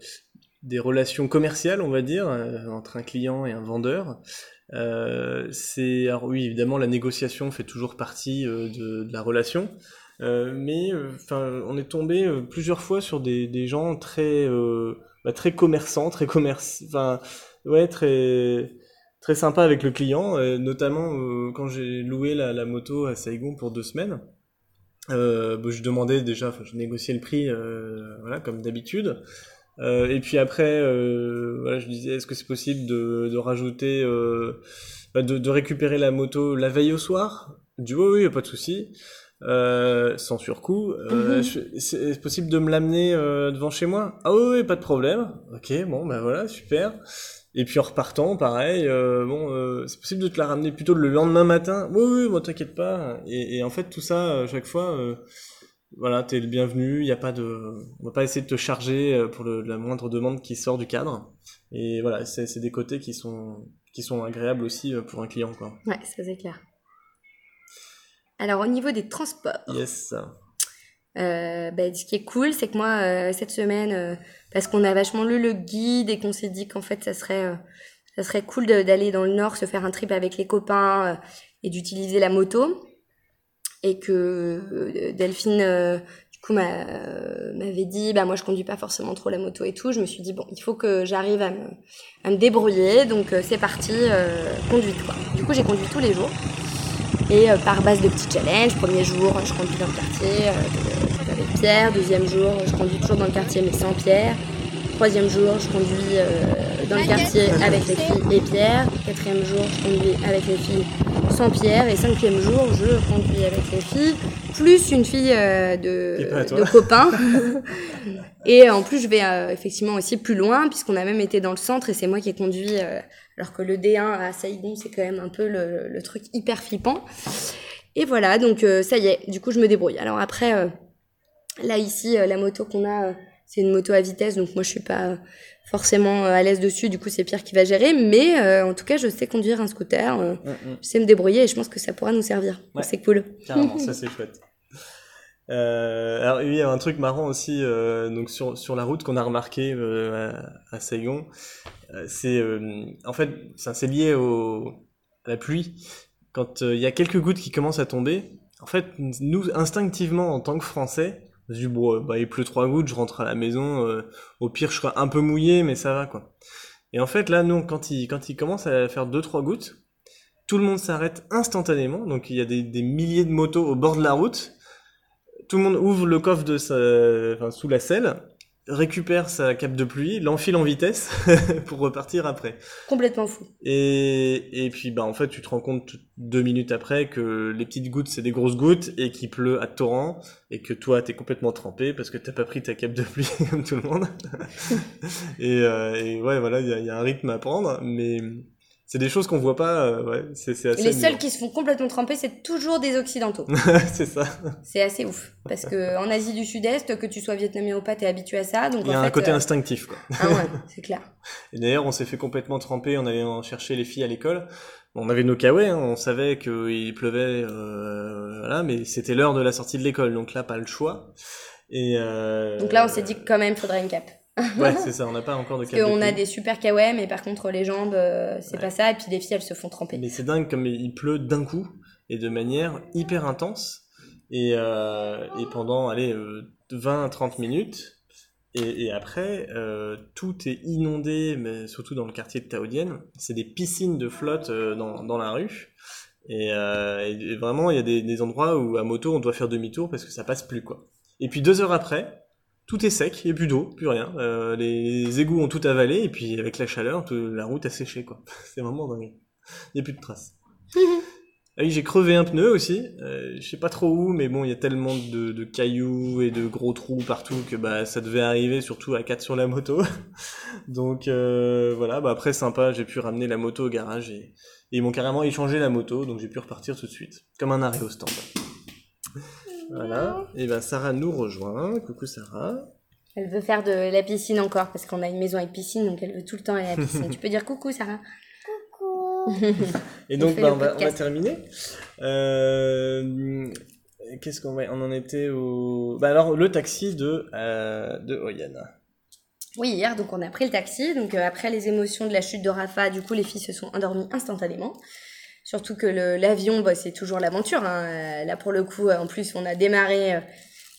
des relations commerciales, on va dire, euh, entre un client et un vendeur. Euh, c'est oui, évidemment, la négociation fait toujours partie euh, de, de, la relation, euh, mais enfin, on est tombé plusieurs fois sur des, des gens très bah, très commerçants, très commerce, enfin ouais, très très sympa avec le client, notamment quand j'ai loué la, la, moto à Saigon pour deux semaines. Euh, bah, je demandais déjà, je négociais le prix, euh, voilà, comme d'habitude. Euh, et puis après, euh, voilà, je disais, est-ce que c'est possible de, de rajouter, euh, bah, de, de, récupérer la moto la veille au soir? Du oui, oui, pas de souci. Euh, sans surcoût. Euh, mm-hmm. C'est possible de me l'amener euh, devant chez moi? Ah oui, oui, pas de problème. Ok, bon, ben voilà, super. Et puis en repartant, pareil, euh, bon, euh, c'est possible de te la ramener plutôt le lendemain matin? Oui, oui, moi t'inquiète pas. Et, et, en fait, tout ça, à chaque fois, euh, voilà, t'es le bienvenu. Il y a pas de, on va pas essayer de te charger euh, pour le, la moindre demande qui sort du cadre. Et voilà, c'est des côtés qui sont qui sont agréables aussi euh, pour un client, quoi. Ouais, ça c'est clair. Alors au niveau des transports. Yes. Euh, bah, ce qui est cool, c'est que moi euh, cette semaine, euh, parce qu'on a vachement lu le guide et qu'on s'est dit qu'en fait ça serait ça serait cool d'aller dans le nord, se faire un trip avec les copains et d'utiliser la moto et que euh, Delphine euh, du coup m'avait dit bah moi je conduis pas forcément trop la moto et tout. Je me suis dit bon il faut que j'arrive à me, à me débrouiller. Donc euh, c'est parti conduite quoi. Du coup j'ai conduit tous les jours. Et par base de petits challenges. Premier jour je conduis dans le quartier avec Pierre. Deuxième jour je conduis toujours dans le quartier mais sans Pierre. Troisième jour je conduis dans le quartier avec les filles et Pierre. Quatrième jour je conduis avec les filles sans pierre. Et cinquième jour, je conduis avec les filles, plus une fille euh, de, copains. et en plus, je vais euh, effectivement aussi plus loin, puisqu'on a même été dans le centre et c'est moi qui ai conduit, euh, alors que le D1 à Saigon, c'est quand même un peu le, le truc hyper flippant. Et voilà, donc ça y est, du coup, je me débrouille. Alors après, là ici, la moto qu'on a, c'est une moto à vitesse, donc moi je suis pas forcément euh, à l'aise dessus, du coup c'est Pierre qui va gérer, mais euh, en tout cas je sais conduire un scooter, euh, Mm, mm. je sais me débrouiller et je pense que ça pourra nous servir. Ouais. C'est cool. Carrément, ça c'est chouette. Euh, alors oui, il y a un truc marrant aussi donc sur sur la route qu'on a remarqué à, à Saigon, c'est en fait ça c'est lié au à la pluie. Quand il y a quelques gouttes qui commencent à tomber, en fait nous instinctivement en tant que Français, dit bon euh, bah il pleut trois gouttes, je rentre à la maison, euh, au pire je serai un peu mouillé mais ça va quoi. Et en fait là non quand il quand il commence à faire deux trois gouttes, tout le monde s'arrête instantanément. Donc il y a des, des milliers de motos au bord de la route. Tout le monde ouvre le coffre de sa, enfin, sous la selle, récupère sa cape de pluie, l'enfile en vitesse pour repartir après. Complètement fou. Et, et puis bah en fait tu te rends compte deux minutes après que les petites gouttes c'est des grosses gouttes et qu'il pleut à torrent et que toi t'es complètement trempé parce que t'as pas pris ta cape de pluie comme tout le monde. et, euh, et ouais voilà il y a, il y a un rythme à prendre mais c'est des choses qu'on voit pas euh, ouais c'est c'est assez les seuls qui se font complètement tremper, c'est toujours des occidentaux. c'est ça. c'est assez ouf. Parce que en Asie du Sud-Est, que tu sois vietnamien ou pas, t'es habitué à ça. Donc Il y en a fait, un côté euh, instinctif quoi. Ah ouais, c'est clair. Et d'ailleurs, on s'est fait complètement tremper en allant chercher les filles à l'école. On avait nos kawaii, hein, on savait qu'il pleuvait, euh, voilà, mais c'était l'heure de la sortie de l'école, donc là, pas le choix. Et euh, Donc là, on s'est dit que quand même, faudrait une cape. Ouais, c'est ça, on n'a pas encore de Parce qu'on a des super KWM, mais par contre, les jambes, euh, c'est Ouais. pas ça. Et puis les filles, elles se font tremper. Mais c'est dingue comme il pleut d'un coup et de manière hyper intense. Et, euh, et pendant, allez, euh, 20-30 minutes. Et, et après, euh, tout est inondé, mais surtout dans le quartier de Taodienne. C'est des piscines de flotte dans, dans la rue. Et, et vraiment, il y a des, des endroits où à moto, on doit faire demi-tour parce que ça passe plus, quoi. Et puis deux heures après, tout est sec, il n'y a plus d'eau, plus rien. Euh, les égouts ont tout avalé, et puis avec la chaleur, tout- la route a séché, quoi. C'est vraiment dingue. Il n'y a plus de traces. Ah oui, j'ai crevé un pneu aussi. Euh, je sais pas trop où, mais bon, il y a tellement de, de cailloux et de gros trous partout que bah ça devait arriver, surtout à 4 sur la moto. Donc euh, voilà, bah après sympa, j'ai pu ramener la moto au garage et, et ils m'ont carrément échangé la moto, donc j'ai pu repartir tout de suite, comme un arrêt au stand. Voilà, et ben Sarah nous rejoint. Coucou Sarah. Elle veut faire de la piscine encore, parce qu'on a une maison avec piscine, donc elle veut tout le temps aller à la piscine. tu peux dire coucou, Sarah Coucou. Et On donc, bah, on, va, on va terminer. Euh, Qu'est-ce qu'on va... On en était au... Bah alors, le taxi de, euh, de Oyana. Oui, hier, donc on a pris le taxi. Donc euh, après les émotions de la chute de Rafa, du coup, les filles se sont endormies instantanément. Surtout que l'avion, bah, c'est toujours l'aventure. hein. Euh, Là, pour le coup, euh, en plus, on a démarré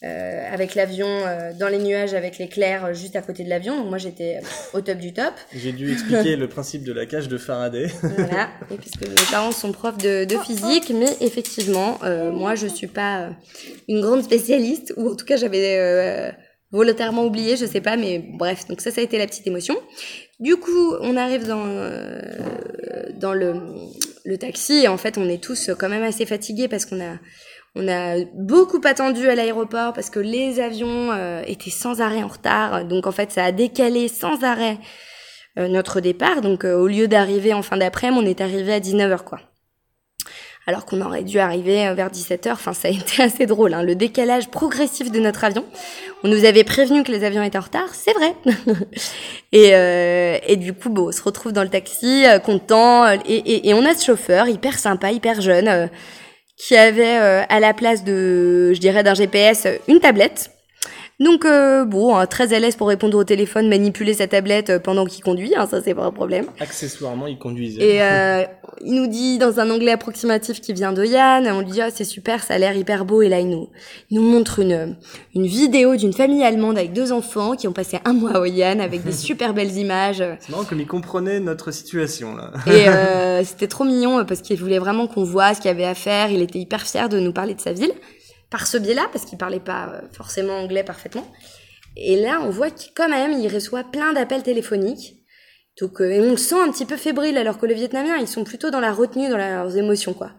euh, avec l'avion euh, dans les nuages avec l'éclair euh, juste à côté de l'avion. Donc moi, j'étais au top du top. J'ai dû expliquer le principe de la cage de Faraday. Voilà, et puisque mes parents sont profs de, de physique, mais effectivement, moi je suis pas une grande spécialiste, ou en tout cas j'avais volontairement oublié, je sais pas, mais bref, donc ça, ça a été la petite émotion. Du coup, on arrive dans, euh, dans le, le taxi, en fait, on est tous quand même assez fatigués parce qu'on a, on a beaucoup attendu à l'aéroport parce que les avions euh, étaient sans arrêt en retard, donc en fait, ça a décalé sans arrêt euh, notre départ. Donc euh, au lieu d'arriver en fin d'après-midi, on est arrivé à 19h quoi. Alors qu'on aurait dû arriver euh, vers 17h. Enfin, ça a été assez drôle. Hein. Le décalage progressif de notre avion. On nous avait prévenu que les avions étaient en retard, c'est vrai. et, euh, et du coup, bon, on se retrouve dans le taxi, euh, content. euh, Et, et, et on a ce chauffeur hyper sympa, hyper jeune, qui avait euh, à la place de, je dirais, d'un GPS, une tablette. Donc euh, bon, hein, très à l'aise pour répondre au téléphone, manipuler sa tablette euh, pendant qu'il conduit, hein, ça c'est pas un problème. Accessoirement, il conduisait. Et euh, il nous dit dans un anglais approximatif qui vient de Yann, on lui dit ah c'est super, ça a l'air hyper beau et là il nous il nous montre une une vidéo d'une famille allemande avec deux enfants qui ont passé un mois au Yann avec des super belles images C'est marrant comme il comprenait notre situation, là. et euh, c'était trop mignon euh, parce qu'il voulait vraiment qu'on voit ce qu'il y avait à faire, il était hyper fier de nous parler de sa ville par ce biais-là parce qu'il parlait pas euh, forcément anglais parfaitement. Et là on voit qu'il quand même il reçoit plein d'appels téléphoniques. Donc euh, et on le sent un petit peu fébrile alors que les Vietnamiens ils sont plutôt dans la retenue, dans leurs émotions quoi.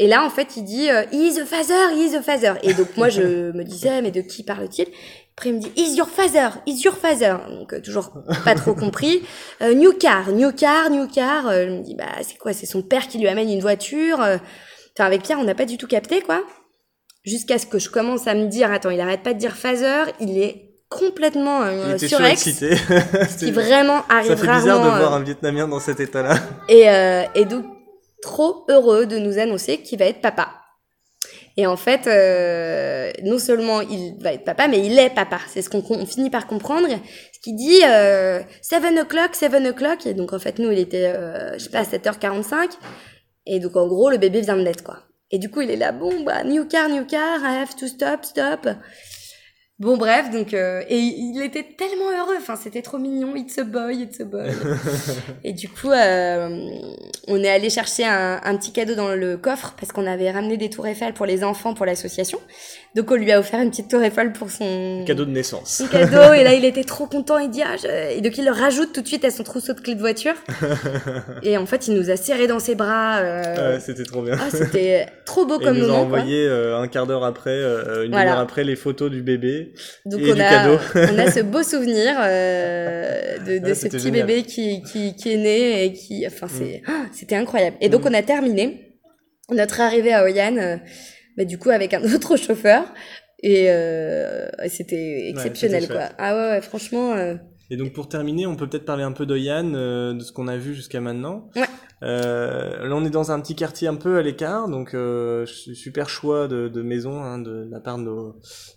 Et là, en fait, il dit euh, is a father, he is a father. Et donc, moi, je me disais Mais de qui parle-t-il? Après, il me dit Is your father, is your father. Donc, euh, toujours pas trop compris. New car, new car, new car. Je me dis Bah, c'est quoi? C'est son père qui lui amène une voiture. Enfin, avec Pierre, on n'a pas du tout capté, quoi. Jusqu'à ce que je commence à me dire Attends, il arrête pas de dire father. Il est complètement Il euh, surex. qui vraiment arrive Ça fait rarement. bizarre de euh, voir un Vietnamien dans cet état-là. et, euh, et donc, trop heureux de nous annoncer qu'il va être papa. Et en fait, euh, non seulement il va être papa, mais il est papa. C'est ce qu'on on finit par comprendre. Ce qu'il dit, euh, 7 o'clock, 7 o'clock. Et donc, en fait, nous, il était, euh, je sais pas, à 7h45. Et donc, en gros, le bébé vient de naître, quoi. Et du coup, il est là, bon, bah, new car, new car, I have to stop, stop. Bon, bref, donc, euh, et il était tellement heureux. Enfin, c'était trop mignon. It's a boy, it's a boy. Et du coup, euh, on est allé chercher un, un petit cadeau dans le coffre parce qu'on avait ramené des tours Eiffel pour les enfants pour l'association. Donc on lui a offert une petite tour Eiffel pour son Cadeau de naissance. son cadeau. Et là, il était trop content. Il dit ah, je- et donc il le rajoute tout de suite à son trousseau de clés de voiture. et en fait, il nous a serré dans ses bras. euh, c'était trop bien. ah, c'était trop beau Et comme il nous a moment. quoi. envoyé euh, un quart d'heure après, euh, une Voilà. demi-heure après, les photos du bébé. Donc et on du a, cadeau. on a ce beau souvenir euh, de, de Ouais, ce petit génial. bébé qui, qui, qui est né et qui, enfin Mm. c'est, ah, c'était incroyable. Et donc on a terminé notre arrivée à Oyan, euh, bah, du coup avec un autre chauffeur et euh, c'était exceptionnel quoi. Ah ouais, ouais franchement. Et donc pour terminer, on peut peut-être parler un peu d'Oyan, euh, de ce qu'on a vu jusqu'à maintenant. Ouais. Euh, là, on est dans un petit quartier un peu à l'écart, donc euh, su- super choix de, de maison hein, de, de la part de nos,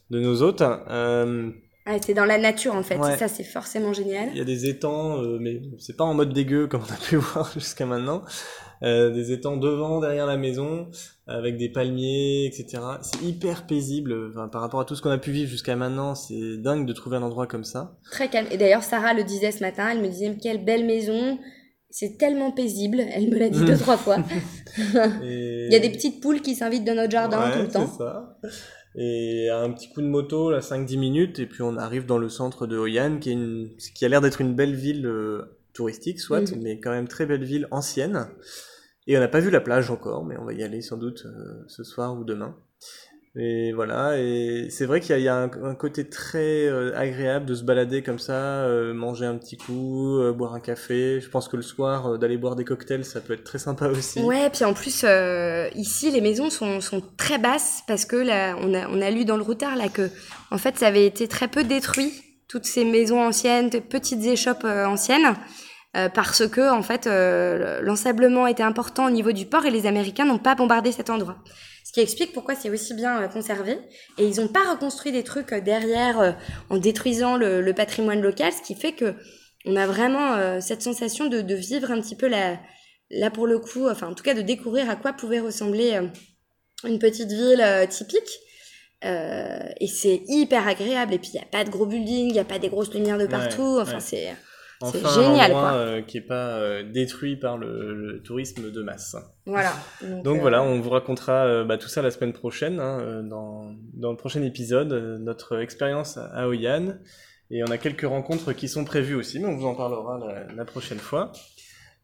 de nos hôtes. Euh, ah, c'est dans la nature en fait. Ouais. Ça c'est forcément génial. Il y a des étangs, euh, mais c'est pas en mode dégueu comme on a pu voir jusqu'à maintenant. Euh, des étangs devant, derrière la maison, avec des palmiers, etc. C'est hyper paisible. Enfin, par rapport à tout ce qu'on a pu vivre jusqu'à maintenant, c'est dingue de trouver un endroit comme ça. Très calme. Et d'ailleurs Sarah le disait ce matin. Elle me disait quelle belle maison. C'est tellement paisible. Elle me l'a dit deux trois fois. Et... Il y a des petites poules qui s'invitent dans notre jardin Ouais, tout le temps. c'est ça. Et un petit coup de moto, là, 5-10 minutes, et puis on arrive dans le centre de Hoi An, qui, est une... qui a l'air d'être une belle ville euh, touristique, soit, Mhm. mais quand même très belle ville ancienne. Et on n'a pas vu la plage encore, mais on va y aller sans doute euh, ce soir ou demain. Et voilà, et c'est vrai qu'il y a, un, côté très euh, agréable de se balader comme ça, euh, manger un petit coup, boire un café. Je pense que le soir, d'aller boire des cocktails, ça peut être très sympa aussi. Ouais, puis en plus, ici, les maisons sont, sont très basses parce que là, on a, on a lu dans le routard là que, en fait, ça avait été très peu détruit, toutes ces maisons anciennes, petites échoppes anciennes, euh, parce que, en fait, euh, l'ensablement était important au niveau du port et les Américains n'ont pas bombardé cet endroit. Ce qui explique pourquoi c'est aussi bien euh, conservé. Et ils n'ont pas reconstruit des trucs euh, derrière euh, en détruisant le, le patrimoine local, ce qui fait que on a vraiment euh, cette sensation de, de vivre un petit peu la, là pour le coup, enfin en tout cas de découvrir à quoi pouvait ressembler une petite ville euh, typique. Euh, et c'est hyper agréable. Et puis il n'y a pas de gros buildings, il n'y a pas des grosses lumières de partout. enfin ouais. c'est Enfin, C'est génial, un endroit quoi. euh, qui est pas euh, détruit par le, le tourisme de masse. voilà. Donc euh, voilà, on vous racontera bah, tout ça la semaine prochaine, hein, dans, dans le prochain épisode, notre expérience à Hoi An. Et on a quelques rencontres qui sont prévues aussi, mais on vous en parlera la, la prochaine fois.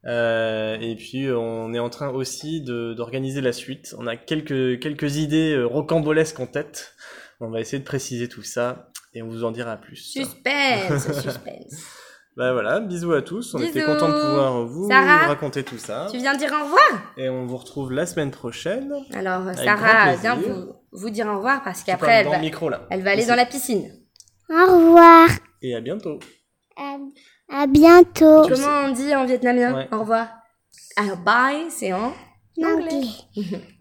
Euh, et puis on est en train aussi d'organiser la suite. On a quelques, quelques idées rocambolesques en tête. On va essayer de préciser tout ça et on vous en dira plus. Suspense, suspense. Bah voilà, bisous à tous. On était content de pouvoir vous Sarah, raconter tout ça. tu viens dire au revoir? Et on vous retrouve la semaine prochaine. Alors Sarah vient vous, vous dire au revoir parce qu'après elle va, le micro là. elle va aller Ici. dans la piscine. Au revoir. Et à bientôt. À, à bientôt. Comment on dit en vietnamien Ouais. Au revoir. Ah, bye, c'est en anglais.